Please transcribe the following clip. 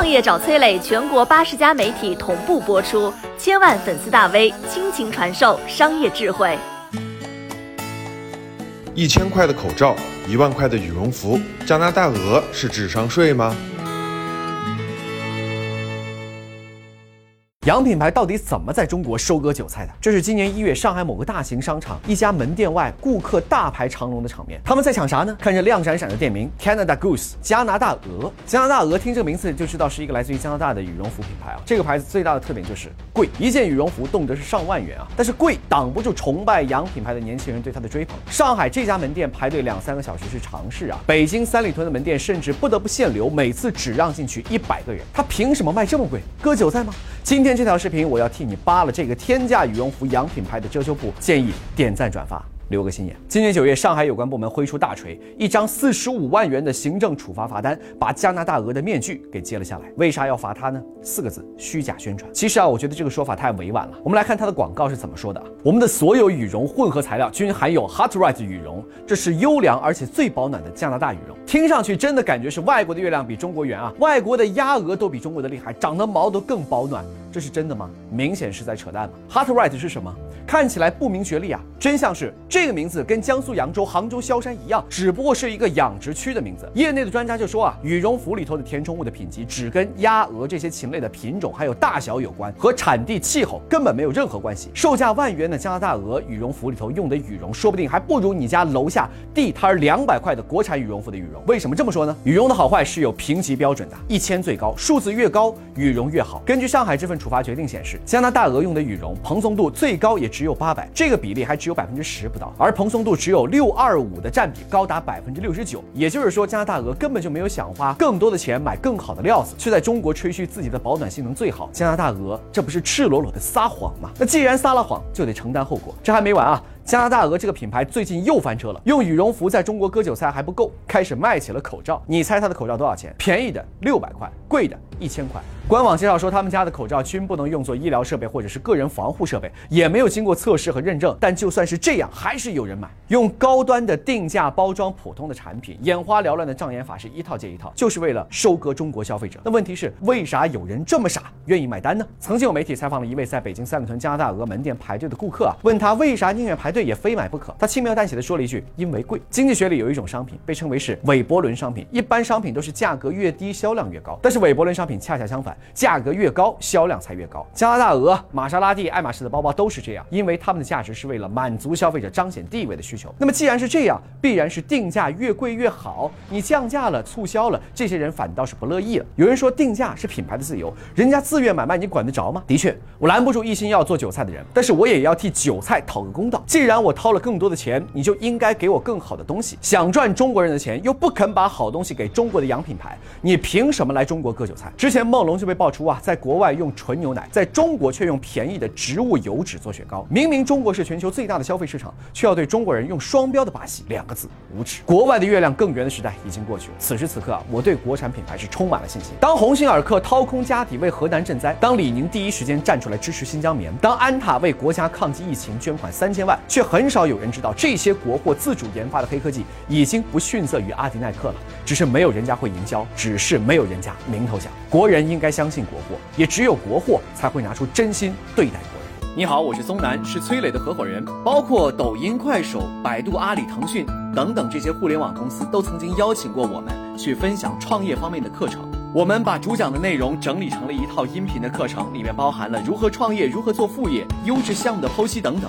创业找崔磊，全国八十家媒体同步播出，千万粉丝大 V 倾情传授商业智慧。一千块的口罩，一万块的羽绒服，加拿大鹅是智商税吗？洋品牌到底怎么在中国收割韭菜的？这是今年一月上海某个大型商场一家门店外顾客大排长龙的场面。他们在抢啥呢？看着亮闪闪的店名 Canada Goose 加拿大鹅。加拿大鹅听这个名字就知道是一个来自于加拿大的羽绒服品牌啊。这个牌子最大的特点就是贵，一件羽绒服动辄是上万元啊。但是贵挡不住崇拜洋品牌的年轻人对它的追捧。上海这家门店排队两三个小时是常事啊。北京三里屯的门店甚至不得不限流，每次只让进去一百个人。他凭什么卖这么贵？割韭菜吗？今天这条视频，我要替你扒了这个天价羽绒服洋品牌的遮羞布，建议点赞转发。留个心眼。今年九月，上海有关部门挥出大锤，一张四十五万元的行政处罚罚单，把加拿大鹅的面具给揭了下来。为啥要罚他呢？四个字：虚假宣传。其实啊，我觉得这个说法太委婉了。我们来看它的广告是怎么说的：我们的所有羽绒混合材料均含有 h a r t r i g h t 羽绒，这是优良而且最保暖的加拿大羽绒。听上去真的感觉是外国的月亮比中国圆啊！外国的鸭鹅都比中国的厉害，长得毛都更保暖，这是真的吗？明显是在扯淡嘛。h a r t r i g h t 是什么？看起来不明觉厉啊，真相是这个名字跟江苏扬州、杭州萧山一样，只不过是一个养殖区的名字。业内的专家就说啊，羽绒服里头的填充物的品级只跟鸭、鹅这些禽类的品种还有大小有关，和产地、气候根本没有任何关系。售价万元的加拿大鹅羽绒服里头用的羽绒，说不定还不如你家楼下地摊两百块的国产羽绒服的羽绒。为什么这么说呢？羽绒的好坏是有评级标准的，一千最高，数字越高，羽绒越好。根据上海这份处罚决定显示，加拿大鹅用的羽绒蓬松度最高也只。有八百，这个比例还只有百分之十不到，而蓬松度只有六二五的占比高达百分之六十九，也就是说加拿大鹅根本就没有想花更多的钱买更好的料子，却在中国吹嘘自己的保暖性能最好。加拿大鹅这不是赤裸裸的撒谎吗？那既然撒了谎，就得承担后果。这还没完啊！加拿大鹅这个品牌最近又翻车了，用羽绒服在中国割韭菜还不够，开始卖起了口罩。你猜它的口罩多少钱？便宜的六百块，贵的一千块。官网介绍说，他们家的口罩均不能用作医疗设备或者是个人防护设备，也没有经过测试和认证。但就算是这样，还是有人买。用高端的定价包装普通的产品，眼花缭乱的障眼法是一套接一套，就是为了收割中国消费者。那问题是，为啥有人这么傻，愿意买单呢？曾经有媒体采访了一位在北京三里屯加拿大鹅门店排队的顾客啊，问他为啥宁愿排队也非买不可？他轻描淡写的说了一句：因为贵。经济学里有一种商品被称为是韦伯伦商品，一般商品都是价格越低销量越高，但是韦伯伦商品恰恰相反。价格越高，销量才越高。加拿大鹅、玛莎拉蒂、爱马仕的包包都是这样，因为它们的价值是为了满足消费者彰显地位的需求。那么既然是这样，必然是定价越贵越好。你降价了、促销了，这些人反倒是不乐意了。有人说定价是品牌的自由，人家自愿买卖，你管得着吗？的确，我拦不住一心要做韭菜的人，但是我也要替韭菜讨个公道。既然我掏了更多的钱，你就应该给我更好的东西。想赚中国人的钱，又不肯把好东西给中国的洋品牌，你凭什么来中国割韭菜？之前梦龙就被爆出。啊，在国外用纯牛奶，在中国却用便宜的植物油脂做雪糕。明明中国是全球最大的消费市场，却要对中国人用双标的把戏，两个字无耻。国外的月亮更圆的时代已经过去了。此时此刻啊，我对国产品牌是充满了信心。当鸿星尔克掏空家底为河南赈灾，当李宁第一时间站出来支持新疆棉，当安踏为国家抗击疫情捐款三千万，却很少有人知道这些国货自主研发的黑科技已经不逊色于阿迪耐克了。只是没有人家会营销，只是没有人家名头响。国人应该相信国货。也只有国货才会拿出真心对待国人。你好，我是松南，是崔磊的合伙人。包括抖音、快手、百度、阿里、腾讯等等这些互联网公司，都曾经邀请过我们去分享创业方面的课程。我们把主讲的内容整理成了一套音频的课程，里面包含了如何创业、如何做副业、优质项目的剖析等等，